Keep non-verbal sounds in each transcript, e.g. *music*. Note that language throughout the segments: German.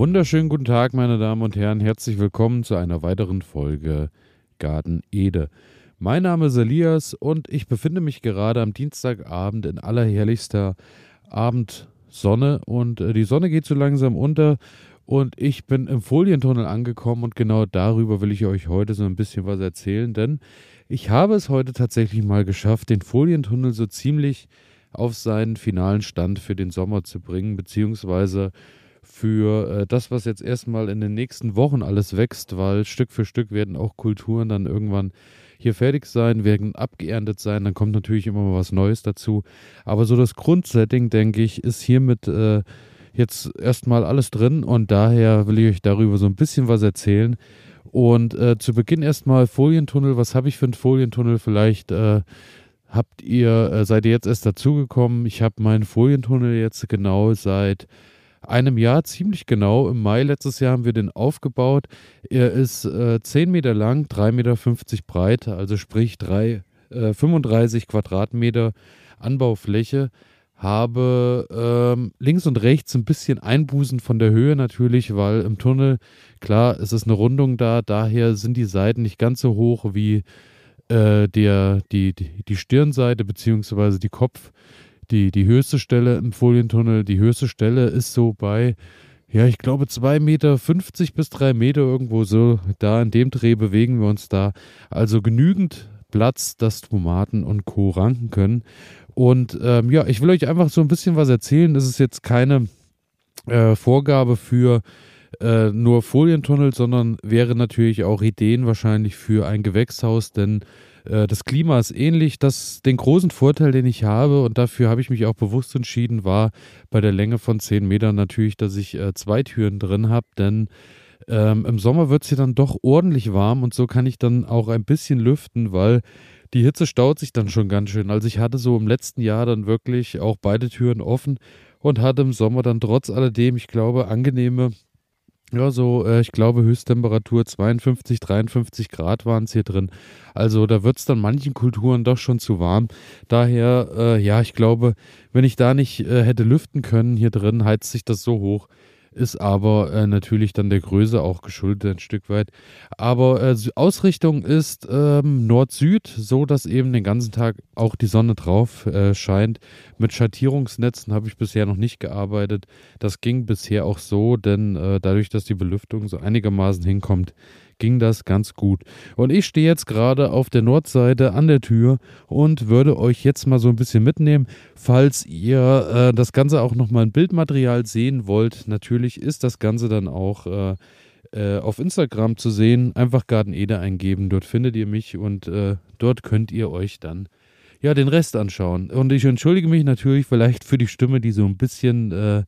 Wunderschönen guten Tag, meine Damen und Herren. Herzlich willkommen zu einer weiteren Folge Garten Ede. Mein Name ist Elias und ich befinde mich gerade am Dienstagabend in allerherrlichster Abendsonne und äh, die Sonne geht so langsam unter und ich bin im Folientunnel angekommen und genau darüber will ich euch heute so ein bisschen was erzählen, denn ich habe es heute tatsächlich mal geschafft, den Folientunnel so ziemlich auf seinen finalen Stand für den Sommer zu bringen, beziehungsweise für äh, das, was jetzt erstmal in den nächsten Wochen alles wächst, weil Stück für Stück werden auch Kulturen dann irgendwann hier fertig sein, werden abgeerntet sein, dann kommt natürlich immer mal was Neues dazu. Aber so das Grundsetting, denke ich, ist hiermit äh, jetzt erstmal alles drin und daher will ich euch darüber so ein bisschen was erzählen. Und äh, zu Beginn erstmal Folientunnel. Was habe ich für einen Folientunnel? Vielleicht äh, habt ihr, äh, seid ihr jetzt erst dazugekommen. Ich habe meinen Folientunnel jetzt genau seit einem Jahr, ziemlich genau. Im Mai letztes Jahr haben wir den aufgebaut. Er ist äh, 10 Meter lang, 3,50 Meter breit, also sprich drei, äh, 35 Quadratmeter Anbaufläche. Habe ähm, links und rechts ein bisschen Einbußen von der Höhe natürlich, weil im Tunnel, klar, es ist eine Rundung da, daher sind die Seiten nicht ganz so hoch wie äh, der, die, die, die Stirnseite beziehungsweise die Kopf die, die höchste Stelle im Folientunnel, die höchste Stelle ist so bei, ja, ich glaube 2,50 Meter bis 3 Meter irgendwo so. Da in dem Dreh bewegen wir uns da. Also genügend Platz, dass Tomaten und Co. ranken können. Und ähm, ja, ich will euch einfach so ein bisschen was erzählen. Das ist jetzt keine äh, Vorgabe für äh, nur Folientunnel, sondern wäre natürlich auch Ideen wahrscheinlich für ein Gewächshaus, denn äh, das Klima ist ähnlich. Das, den großen Vorteil, den ich habe, und dafür habe ich mich auch bewusst entschieden, war bei der Länge von 10 Metern natürlich, dass ich äh, zwei Türen drin habe, denn ähm, im Sommer wird es hier dann doch ordentlich warm und so kann ich dann auch ein bisschen lüften, weil die Hitze staut sich dann schon ganz schön. Also ich hatte so im letzten Jahr dann wirklich auch beide Türen offen und hatte im Sommer dann trotz alledem, ich glaube, angenehme ja, so, äh, ich glaube, Höchsttemperatur 52, 53 Grad waren es hier drin. Also da wird es dann manchen Kulturen doch schon zu warm. Daher, äh, ja, ich glaube, wenn ich da nicht äh, hätte lüften können hier drin, heizt sich das so hoch, ist aber äh, natürlich dann der Größe auch geschuldet ein Stück weit. Aber äh, Ausrichtung ist ähm, Nord-Süd, so dass eben den ganzen Tag auch die Sonne drauf äh, scheint. Mit Schattierungsnetzen habe ich bisher noch nicht gearbeitet. Das ging bisher auch so, denn äh, dadurch, dass die Belüftung so einigermaßen hinkommt, ging das ganz gut. Und ich stehe jetzt gerade auf der Nordseite an der Tür und würde euch jetzt mal so ein bisschen mitnehmen, falls ihr äh, das Ganze auch nochmal in Bildmaterial sehen wollt. Natürlich ist das Ganze dann auch äh, äh, auf Instagram zu sehen. Einfach Garten Ede eingeben, dort findet ihr mich und äh, dort könnt ihr euch dann ja, den Rest anschauen. Und ich entschuldige mich natürlich vielleicht für die Stimme, die so ein bisschen äh,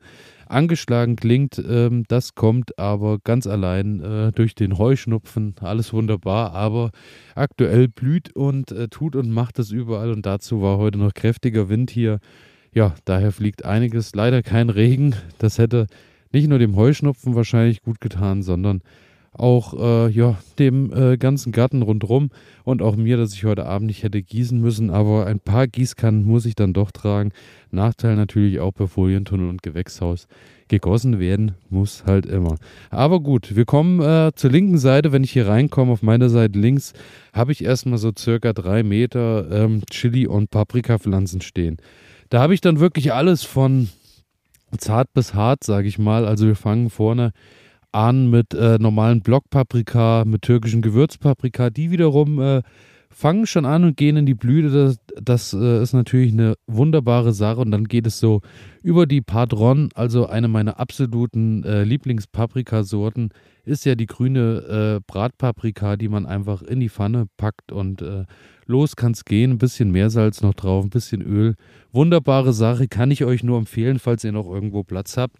angeschlagen klingt. Ähm, das kommt aber ganz allein äh, durch den Heuschnupfen. Alles wunderbar, aber aktuell blüht und äh, tut und macht es überall. Und dazu war heute noch kräftiger Wind hier. Ja, daher fliegt einiges. Leider kein Regen. Das hätte nicht nur dem Heuschnupfen wahrscheinlich gut getan, sondern auch äh, ja, dem äh, ganzen Garten rundherum und auch mir, dass ich heute Abend nicht hätte gießen müssen, aber ein paar Gießkannen muss ich dann doch tragen. Nachteil natürlich auch bei Folientunnel und Gewächshaus. Gegossen werden muss halt immer. Aber gut, wir kommen äh, zur linken Seite. Wenn ich hier reinkomme, auf meiner Seite links, habe ich erstmal so circa drei Meter ähm, Chili- und Paprikapflanzen stehen. Da habe ich dann wirklich alles von zart bis hart, sage ich mal. Also wir fangen vorne an mit äh, normalen Blockpaprika, mit türkischen Gewürzpaprika. Die wiederum äh, fangen schon an und gehen in die Blüte. Das, das äh, ist natürlich eine wunderbare Sache. Und dann geht es so über die Padron, also eine meiner absoluten äh, Lieblingspaprikasorten, ist ja die grüne äh, Bratpaprika, die man einfach in die Pfanne packt und äh, los kann es gehen. Ein bisschen Meersalz noch drauf, ein bisschen Öl. Wunderbare Sache, kann ich euch nur empfehlen, falls ihr noch irgendwo Platz habt.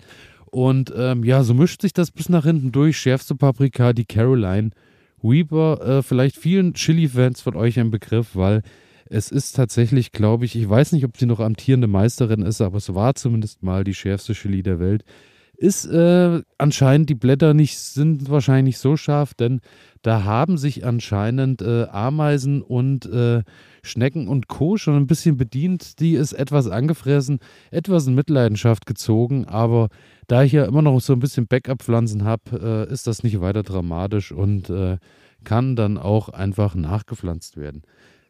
Und ähm, ja, so mischt sich das bis nach hinten durch. Schärfste Paprika, die Caroline Weaver. Äh, vielleicht vielen Chili-Fans von euch ein Begriff, weil es ist tatsächlich, glaube ich, ich weiß nicht, ob sie noch amtierende Meisterin ist, aber es war zumindest mal die schärfste Chili der Welt. Ist äh, anscheinend die Blätter nicht, sind wahrscheinlich so scharf, denn da haben sich anscheinend äh, Ameisen und äh, Schnecken und Co. schon ein bisschen bedient. Die ist etwas angefressen, etwas in Mitleidenschaft gezogen, aber da ich ja immer noch so ein bisschen Backup-Pflanzen habe, äh, ist das nicht weiter dramatisch und äh, kann dann auch einfach nachgepflanzt werden.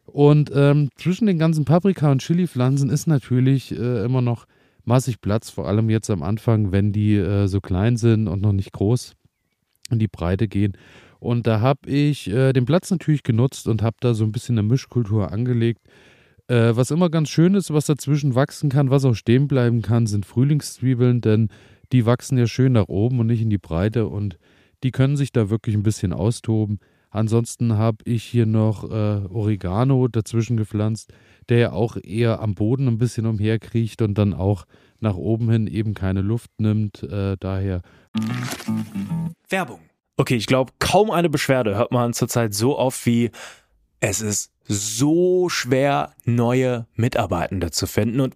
Und ähm, zwischen den ganzen Paprika- und Chili-Pflanzen ist natürlich äh, immer noch massig Platz, vor allem jetzt am Anfang, wenn die äh, so klein sind und noch nicht groß in die Breite gehen. Und da habe ich äh, den Platz natürlich genutzt und habe da so ein bisschen eine Mischkultur angelegt. Äh, was immer ganz schön ist, was dazwischen wachsen kann, was auch stehen bleiben kann, sind Frühlingszwiebeln, denn die wachsen ja schön nach oben und nicht in die Breite und die können sich da wirklich ein bisschen austoben. Ansonsten habe ich hier noch äh, Oregano dazwischen gepflanzt, der ja auch eher am Boden ein bisschen umherkriecht und dann auch nach oben hin eben keine Luft nimmt. Äh, daher. Werbung. Okay, ich glaube, kaum eine Beschwerde hört man zurzeit so oft wie es ist so schwer, neue Mitarbeitende zu finden. Und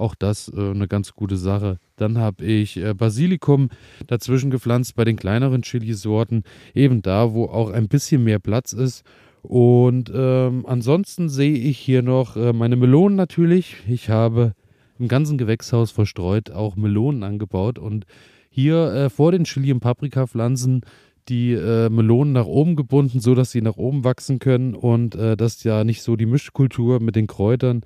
Auch das äh, eine ganz gute Sache. Dann habe ich äh, Basilikum dazwischen gepflanzt bei den kleineren Chilisorten, eben da, wo auch ein bisschen mehr Platz ist. Und ähm, ansonsten sehe ich hier noch äh, meine Melonen natürlich. Ich habe im ganzen Gewächshaus verstreut auch Melonen angebaut und hier äh, vor den Chili- und Paprikapflanzen die äh, Melonen nach oben gebunden, sodass sie nach oben wachsen können und äh, dass ja nicht so die Mischkultur mit den Kräutern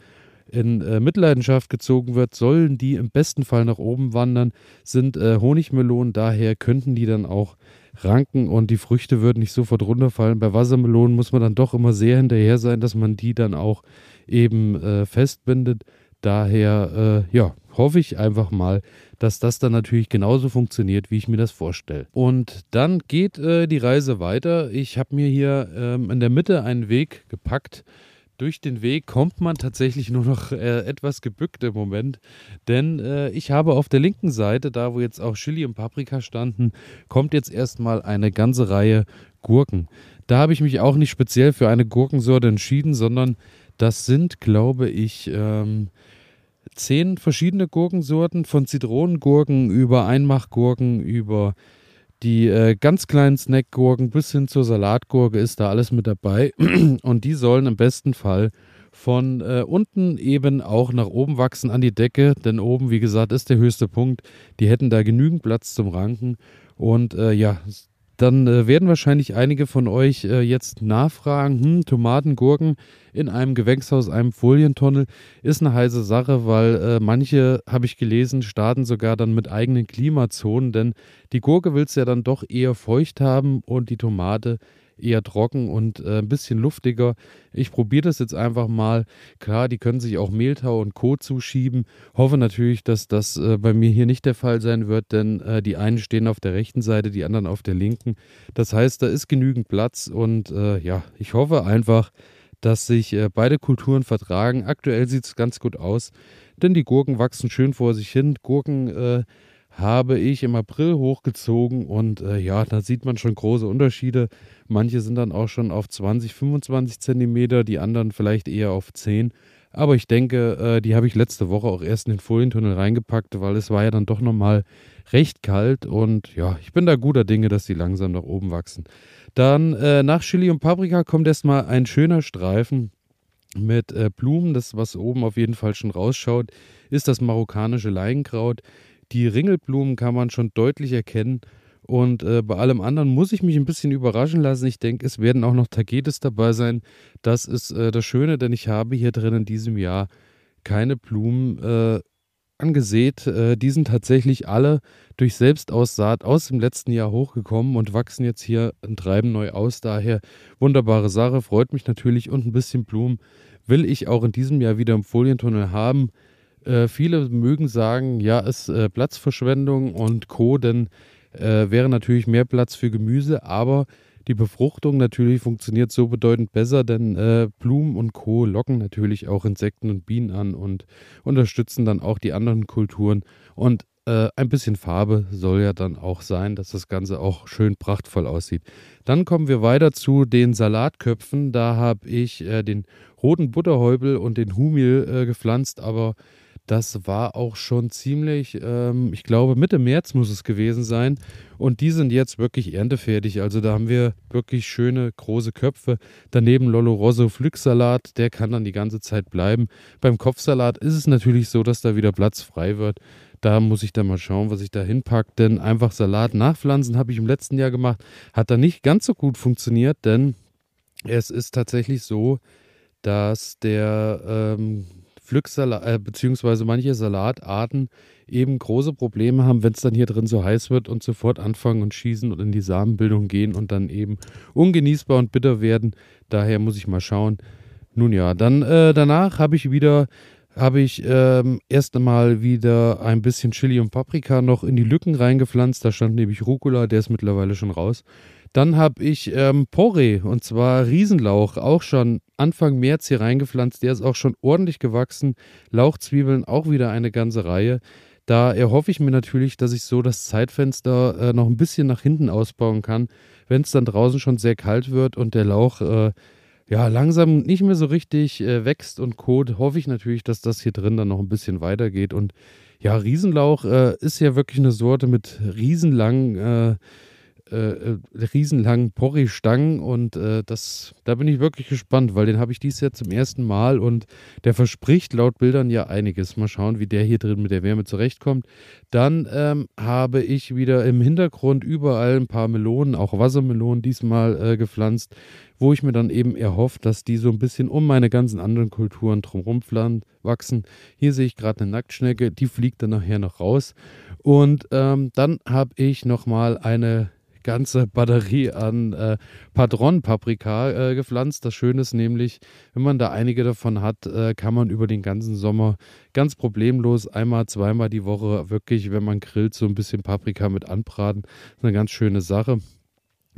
in äh, Mitleidenschaft gezogen wird, sollen die im besten Fall nach oben wandern, sind äh, Honigmelonen, daher könnten die dann auch ranken und die Früchte würden nicht sofort runterfallen. Bei Wassermelonen muss man dann doch immer sehr hinterher sein, dass man die dann auch eben äh, festbindet. Daher, äh, ja, hoffe ich einfach mal, dass das dann natürlich genauso funktioniert, wie ich mir das vorstelle. Und dann geht äh, die Reise weiter. Ich habe mir hier ähm, in der Mitte einen Weg gepackt, durch den Weg kommt man tatsächlich nur noch äh, etwas gebückt im Moment, denn äh, ich habe auf der linken Seite, da wo jetzt auch Chili und Paprika standen, kommt jetzt erstmal eine ganze Reihe Gurken. Da habe ich mich auch nicht speziell für eine Gurkensorte entschieden, sondern das sind, glaube ich, ähm, zehn verschiedene Gurkensorten, von Zitronengurken über Einmachgurken, über die äh, ganz kleinen Snackgurken bis hin zur Salatgurke ist da alles mit dabei. *clears throat* Und die sollen im besten Fall von äh, unten eben auch nach oben wachsen an die Decke, denn oben, wie gesagt, ist der höchste Punkt. Die hätten da genügend Platz zum Ranken. Und äh, ja, dann äh, werden wahrscheinlich einige von euch äh, jetzt nachfragen, hm, Tomaten, Gurken in einem Gewächshaus, einem Folientunnel, ist eine heiße Sache, weil äh, manche, habe ich gelesen, starten sogar dann mit eigenen Klimazonen, denn die Gurke will es ja dann doch eher feucht haben und die Tomate eher trocken und äh, ein bisschen luftiger. Ich probiere das jetzt einfach mal. Klar, die können sich auch Mehltau und Co. zuschieben. Hoffe natürlich, dass das äh, bei mir hier nicht der Fall sein wird, denn äh, die einen stehen auf der rechten Seite, die anderen auf der linken. Das heißt, da ist genügend Platz und äh, ja, ich hoffe einfach, dass sich äh, beide Kulturen vertragen. Aktuell sieht es ganz gut aus, denn die Gurken wachsen schön vor sich hin. Gurken äh, habe ich im April hochgezogen und äh, ja, da sieht man schon große Unterschiede. Manche sind dann auch schon auf 20, 25 Zentimeter, die anderen vielleicht eher auf 10. Aber ich denke, äh, die habe ich letzte Woche auch erst in den Folientunnel reingepackt, weil es war ja dann doch nochmal recht kalt und ja, ich bin da guter Dinge, dass die langsam nach oben wachsen. Dann äh, nach Chili und Paprika kommt erstmal ein schöner Streifen mit äh, Blumen. Das, was oben auf jeden Fall schon rausschaut, ist das marokkanische Leinkraut. Die Ringelblumen kann man schon deutlich erkennen. Und äh, bei allem anderen muss ich mich ein bisschen überraschen lassen. Ich denke, es werden auch noch Tagetes dabei sein. Das ist äh, das Schöne, denn ich habe hier drin in diesem Jahr keine Blumen äh, angesät. Äh, die sind tatsächlich alle durch Selbstaussaat aus dem letzten Jahr hochgekommen und wachsen jetzt hier in Treiben neu aus. Daher wunderbare Sache, freut mich natürlich und ein bisschen Blumen will ich auch in diesem Jahr wieder im Folientunnel haben. Äh, viele mögen sagen, ja, ist äh, Platzverschwendung und Co., denn äh, wäre natürlich mehr Platz für Gemüse, aber die Befruchtung natürlich funktioniert so bedeutend besser, denn äh, Blumen und Co. locken natürlich auch Insekten und Bienen an und unterstützen dann auch die anderen Kulturen. Und äh, ein bisschen Farbe soll ja dann auch sein, dass das Ganze auch schön prachtvoll aussieht. Dann kommen wir weiter zu den Salatköpfen. Da habe ich äh, den roten Butterhäubel und den Humil äh, gepflanzt, aber das war auch schon ziemlich, ähm, ich glaube, Mitte März muss es gewesen sein. Und die sind jetzt wirklich erntefertig. Also da haben wir wirklich schöne große Köpfe. Daneben Lolo Rosso Pflücksalat, der kann dann die ganze Zeit bleiben. Beim Kopfsalat ist es natürlich so, dass da wieder Platz frei wird. Da muss ich dann mal schauen, was ich da hinpacke. Denn einfach Salat nachpflanzen habe ich im letzten Jahr gemacht. Hat da nicht ganz so gut funktioniert, denn es ist tatsächlich so, dass der ähm, Pflücksalat, äh, beziehungsweise manche Salatarten eben große Probleme haben, wenn es dann hier drin so heiß wird und sofort anfangen und schießen und in die Samenbildung gehen und dann eben ungenießbar und bitter werden. Daher muss ich mal schauen. Nun ja, dann äh, danach habe ich wieder habe ich ähm, erst einmal wieder ein bisschen Chili und Paprika noch in die Lücken reingepflanzt. Da stand nämlich Rucola, der ist mittlerweile schon raus. Dann habe ich ähm, Porree und zwar Riesenlauch, auch schon Anfang März hier reingepflanzt. Der ist auch schon ordentlich gewachsen. Lauchzwiebeln auch wieder eine ganze Reihe. Da erhoffe ich mir natürlich, dass ich so das Zeitfenster äh, noch ein bisschen nach hinten ausbauen kann, wenn es dann draußen schon sehr kalt wird und der Lauch äh, ja langsam nicht mehr so richtig äh, wächst und kot. Hoffe ich natürlich, dass das hier drin dann noch ein bisschen weitergeht. Und ja, Riesenlauch äh, ist ja wirklich eine Sorte mit riesenlangen äh, äh, riesenlangen Porree-Stangen und äh, das, da bin ich wirklich gespannt, weil den habe ich dies Jahr zum ersten Mal und der verspricht laut Bildern ja einiges. Mal schauen, wie der hier drin mit der Wärme zurechtkommt. Dann ähm, habe ich wieder im Hintergrund überall ein paar Melonen, auch Wassermelonen diesmal äh, gepflanzt, wo ich mir dann eben erhoffe, dass die so ein bisschen um meine ganzen anderen Kulturen drumherum wachsen. Hier sehe ich gerade eine Nacktschnecke, die fliegt dann nachher noch raus. Und ähm, dann habe ich nochmal eine ganze Batterie an äh, Padron-Paprika äh, gepflanzt. Das Schöne ist nämlich, wenn man da einige davon hat, äh, kann man über den ganzen Sommer ganz problemlos einmal, zweimal die Woche wirklich, wenn man grillt, so ein bisschen Paprika mit anbraten. Das ist eine ganz schöne Sache.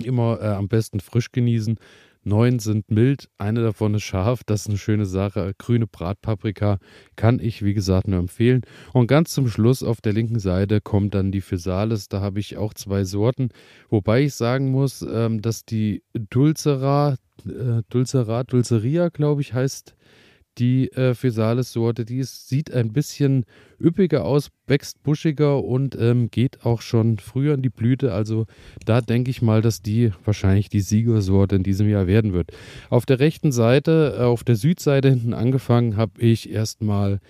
Immer äh, am besten frisch genießen. Neun sind mild, eine davon ist scharf. Das ist eine schöne Sache. Grüne Bratpaprika kann ich, wie gesagt, nur empfehlen. Und ganz zum Schluss auf der linken Seite kommt dann die Physalis. Da habe ich auch zwei Sorten. Wobei ich sagen muss, ähm, dass die Dulcera, äh, Dulcera, Dulceria, glaube ich, heißt die äh, Physalis-Sorte. Die ist, sieht ein bisschen üppiger aus, wächst buschiger und ähm, geht auch schon früher in die Blüte. Also da denke ich mal, dass die wahrscheinlich die Siegersorte in diesem Jahr werden wird. Auf der rechten Seite, äh, auf der Südseite hinten angefangen, habe ich erstmal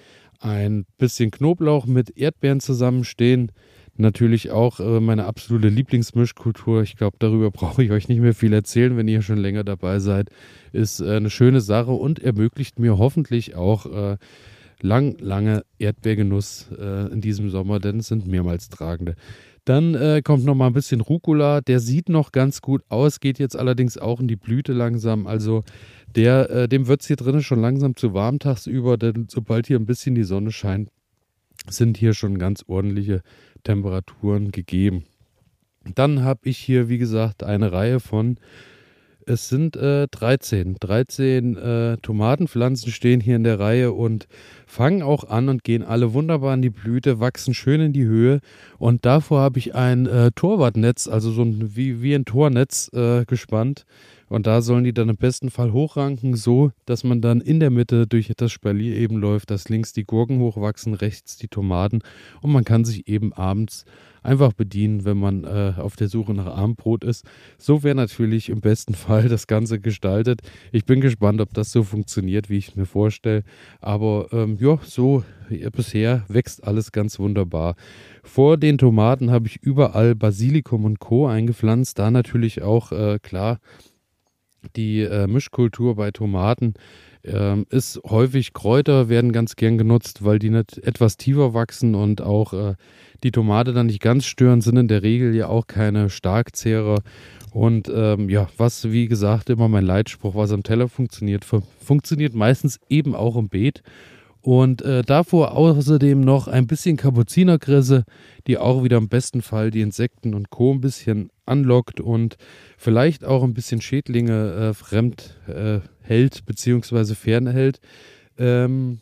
ein bisschen Knoblauch mit Erdbeeren zusammenstehen. Natürlich auch äh, meine absolute Lieblingsmischkultur. Ich glaube, darüber *laughs* brauche ich euch nicht mehr viel erzählen, wenn ihr schon länger dabei seid. Ist äh, eine schöne Sache und ermöglicht mir hoffentlich auch äh, lang, lange Erdbeergenuss äh, in diesem Sommer, denn es sind mehrmals tragende. Dann äh, kommt noch mal ein bisschen Rucola. Der sieht noch ganz gut aus, geht jetzt allerdings auch in die Blüte langsam. Also der, äh, dem wird es hier drinnen schon langsam zu warm tagsüber, denn sobald hier ein bisschen die Sonne scheint, sind hier schon ganz ordentliche Temperaturen gegeben. Dann habe ich hier, wie gesagt, eine Reihe von, es sind äh, 13, 13 äh, Tomatenpflanzen stehen hier in der Reihe und fangen auch an und gehen alle wunderbar in die Blüte, wachsen schön in die Höhe. Und davor habe ich ein äh, Torwartnetz, also so ein, wie, wie ein Tornetz äh, gespannt und da sollen die dann im besten Fall hochranken, so dass man dann in der Mitte durch das Spalier eben läuft, dass links die Gurken hochwachsen, rechts die Tomaten. Und man kann sich eben abends einfach bedienen, wenn man äh, auf der Suche nach Abendbrot ist. So wäre natürlich im besten *laughs* Fall das Ganze gestaltet. Ich bin gespannt, ob das so funktioniert, wie ich mir vorstelle. Aber ähm, ja, so ja, bisher wächst alles ganz wunderbar. Vor den Tomaten habe ich überall Basilikum und Co. eingepflanzt. Da natürlich auch, äh, klar, die äh, Mischkultur bei Tomaten ähm, ist häufig Kräuter werden ganz gern genutzt, weil die nicht etwas tiefer wachsen und auch äh, die Tomate dann nicht ganz stören, sind in der Regel ja auch keine Starkzehrer. Und ähm, ja, was wie gesagt immer mein Leitspruch, was am Teller funktioniert, fun funktioniert meistens eben auch im Beet. Und äh, davor außerdem noch ein bisschen Kapuzinerkresse, die auch wieder im besten Fall die Insekten und Co. ein bisschen anlockt und vielleicht auch ein bisschen Schädlinge äh, fremd äh, hält bzw. fernhält. Ähm,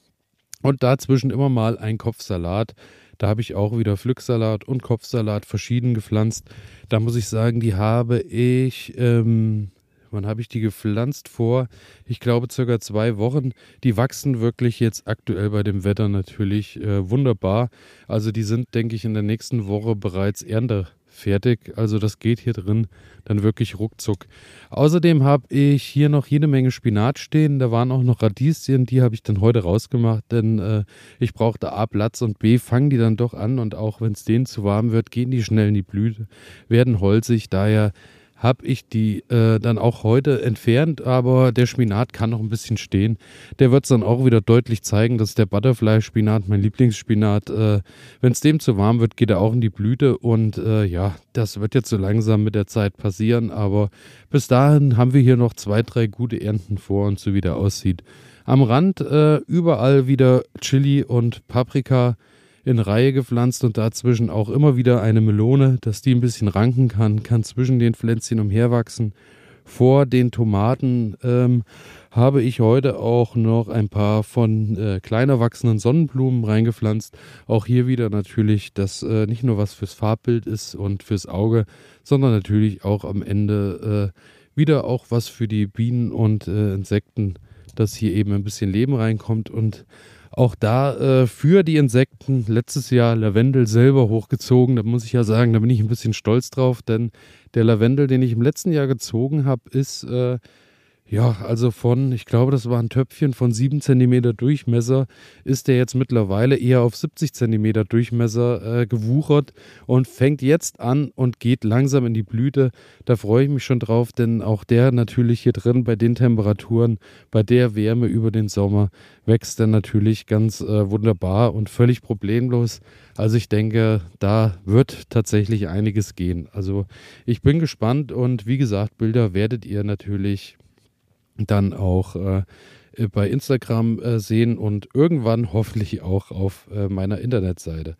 und dazwischen immer mal ein Kopfsalat. Da habe ich auch wieder Pflücksalat und Kopfsalat verschieden gepflanzt. Da muss ich sagen, die habe ich ähm, Wann habe ich die gepflanzt? Vor, ich glaube, circa zwei Wochen. Die wachsen wirklich jetzt aktuell bei dem Wetter natürlich äh, wunderbar. Also die sind, denke ich, in der nächsten Woche bereits erntefertig. Also das geht hier drin dann wirklich ruckzuck. Außerdem habe ich hier noch jede Menge Spinat stehen. Da waren auch noch Radieschen, die habe ich dann heute rausgemacht, denn äh, ich brauchte A Platz und B fangen die dann doch an und auch wenn es denen zu warm wird, gehen die schnell in die Blüte, werden holzig. Daher habe ich die äh, dann auch heute entfernt, aber der Spinat kann noch ein bisschen stehen. Der wird es dann auch wieder deutlich zeigen, dass der Butterfly-Spinat, mein Lieblingsspinat, äh, wenn es dem zu warm wird, geht er auch in die Blüte und äh, ja, das wird jetzt so langsam mit der Zeit passieren, aber bis dahin haben wir hier noch zwei, drei gute Ernten vor uns, so wie der aussieht. Am Rand äh, überall wieder Chili und Paprika in Reihe gepflanzt und dazwischen auch immer wieder eine Melone, dass die ein bisschen ranken kann, kann zwischen den Pflänzchen umherwachsen. Vor den Tomaten ähm, habe ich heute auch noch ein paar von äh, kleiner wachsenden Sonnenblumen reingepflanzt. Auch hier wieder natürlich, dass äh, nicht nur was fürs Farbbild ist und fürs Auge, sondern natürlich auch am Ende äh, wieder auch was für die Bienen und äh, Insekten, dass hier eben ein bisschen Leben reinkommt und auch da äh, für die Insekten letztes Jahr Lavendel selber hochgezogen. Da muss ich ja sagen, da bin ich ein bisschen stolz drauf, denn der Lavendel, den ich im letzten Jahr gezogen habe, ist äh, ja, also von, ich glaube, das war ein Töpfchen von 7 cm Durchmesser, ist der jetzt mittlerweile eher auf 70 cm Durchmesser äh, gewuchert und fängt jetzt an und geht langsam in die Blüte. Da freue ich mich schon drauf, denn auch der natürlich hier drin bei den Temperaturen, bei der Wärme über den Sommer wächst er natürlich ganz äh, wunderbar und völlig problemlos. Also ich denke, da wird tatsächlich einiges gehen. Also ich bin gespannt und wie gesagt, Bilder werdet ihr natürlich dann auch äh, bei Instagram äh, sehen und irgendwann hoffentlich auch auf äh, meiner Internetseite.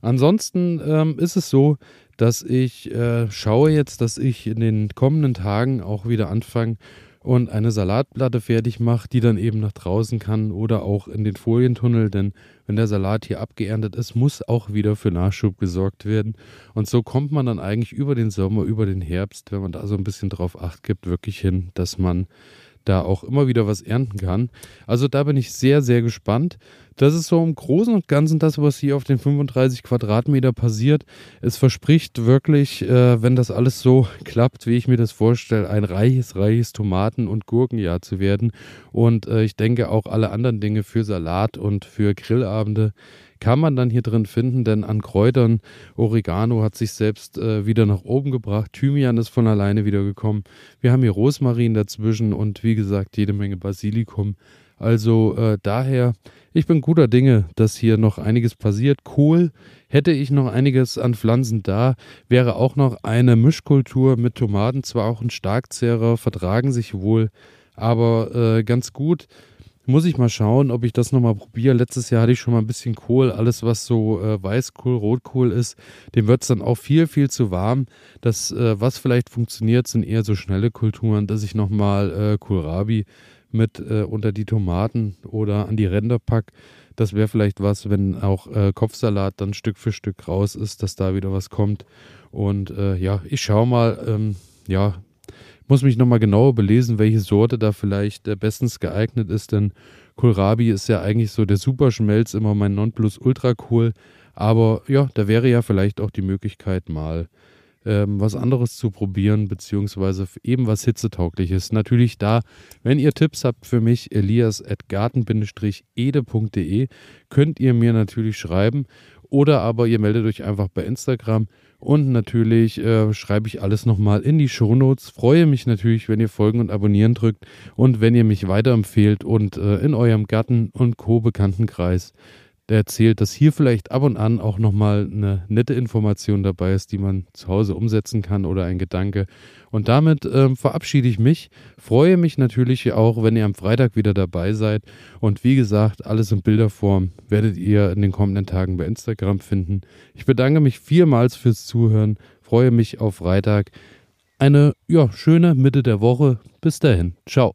Ansonsten ähm, ist es so, dass ich äh, schaue jetzt, dass ich in den kommenden Tagen auch wieder anfange und eine Salatplatte fertig mache, die dann eben nach draußen kann oder auch in den Folientunnel, denn wenn der Salat hier abgeerntet ist, muss auch wieder für Nachschub gesorgt werden. Und so kommt man dann eigentlich über den Sommer, über den Herbst, wenn man da so ein bisschen drauf acht gibt, wirklich hin, dass man da auch immer wieder was ernten kann. Also da bin ich sehr, sehr gespannt. Das ist so im Großen und Ganzen das, was hier auf den 35 Quadratmeter passiert. Es verspricht wirklich, äh, wenn das alles so klappt, wie ich mir das vorstelle, ein reiches, reiches Tomaten- und Gurkenjahr zu werden. Und äh, ich denke auch alle anderen Dinge für Salat und für Grillabende kann man dann hier drin finden, denn an Kräutern, Oregano hat sich selbst äh, wieder nach oben gebracht, Thymian ist von alleine wieder gekommen. Wir haben hier Rosmarin dazwischen und wie gesagt jede Menge Basilikum. Also äh, daher, ich bin guter Dinge, dass hier noch einiges passiert. Kohl hätte ich noch einiges an Pflanzen da, wäre auch noch eine Mischkultur mit Tomaten, zwar auch ein Starkzehrer, vertragen sich wohl, aber äh, ganz gut. Muss ich mal schauen, ob ich das nochmal probiere. Letztes Jahr hatte ich schon mal ein bisschen Kohl. Alles, was so äh, Weißkohl, Rotkohl ist, dem wird es dann auch viel, viel zu warm. Das, äh, was vielleicht funktioniert, sind eher so schnelle Kulturen, dass ich nochmal äh, Kohlrabi mit äh, unter die Tomaten oder an die Ränder packe. Das wäre vielleicht was, wenn auch äh, Kopfsalat dann Stück für Stück raus ist, dass da wieder was kommt. Und äh, ja, ich schaue mal, ähm, ja, muss mich nochmal genauer belesen, welche Sorte da vielleicht äh, bestens geeignet ist, denn Kohlrabi ist ja eigentlich so der Superschmelz, immer mein Nonplusultra-Kohl. Aber ja, da wäre ja vielleicht auch die Möglichkeit, mal ähm, was anderes zu probieren, beziehungsweise eben was hitzetaugliches. Natürlich da, wenn ihr Tipps habt für mich, elias.garten-ede.de, könnt ihr mir natürlich schreiben. Oder aber ihr meldet euch einfach bei Instagram und natürlich äh, schreibe ich alles nochmal in die Shownotes. Freue mich natürlich, wenn ihr Folgen und Abonnieren drückt und wenn ihr mich weiterempfehlt und äh, in eurem Gatten- und Co-Bekanntenkreis erzählt, dass hier vielleicht ab und an auch nochmal eine nette Information dabei ist, die man zu Hause umsetzen kann oder ein Gedanke. Und damit ähm, verabschiede ich mich. Freue mich natürlich auch, wenn ihr am Freitag wieder dabei seid. Und wie gesagt, alles in Bilderform werdet ihr in den kommenden Tagen bei Instagram finden. Ich bedanke mich vielmals fürs Zuhören. Freue mich auf Freitag. Eine ja, schöne Mitte der Woche. Bis dahin. Ciao.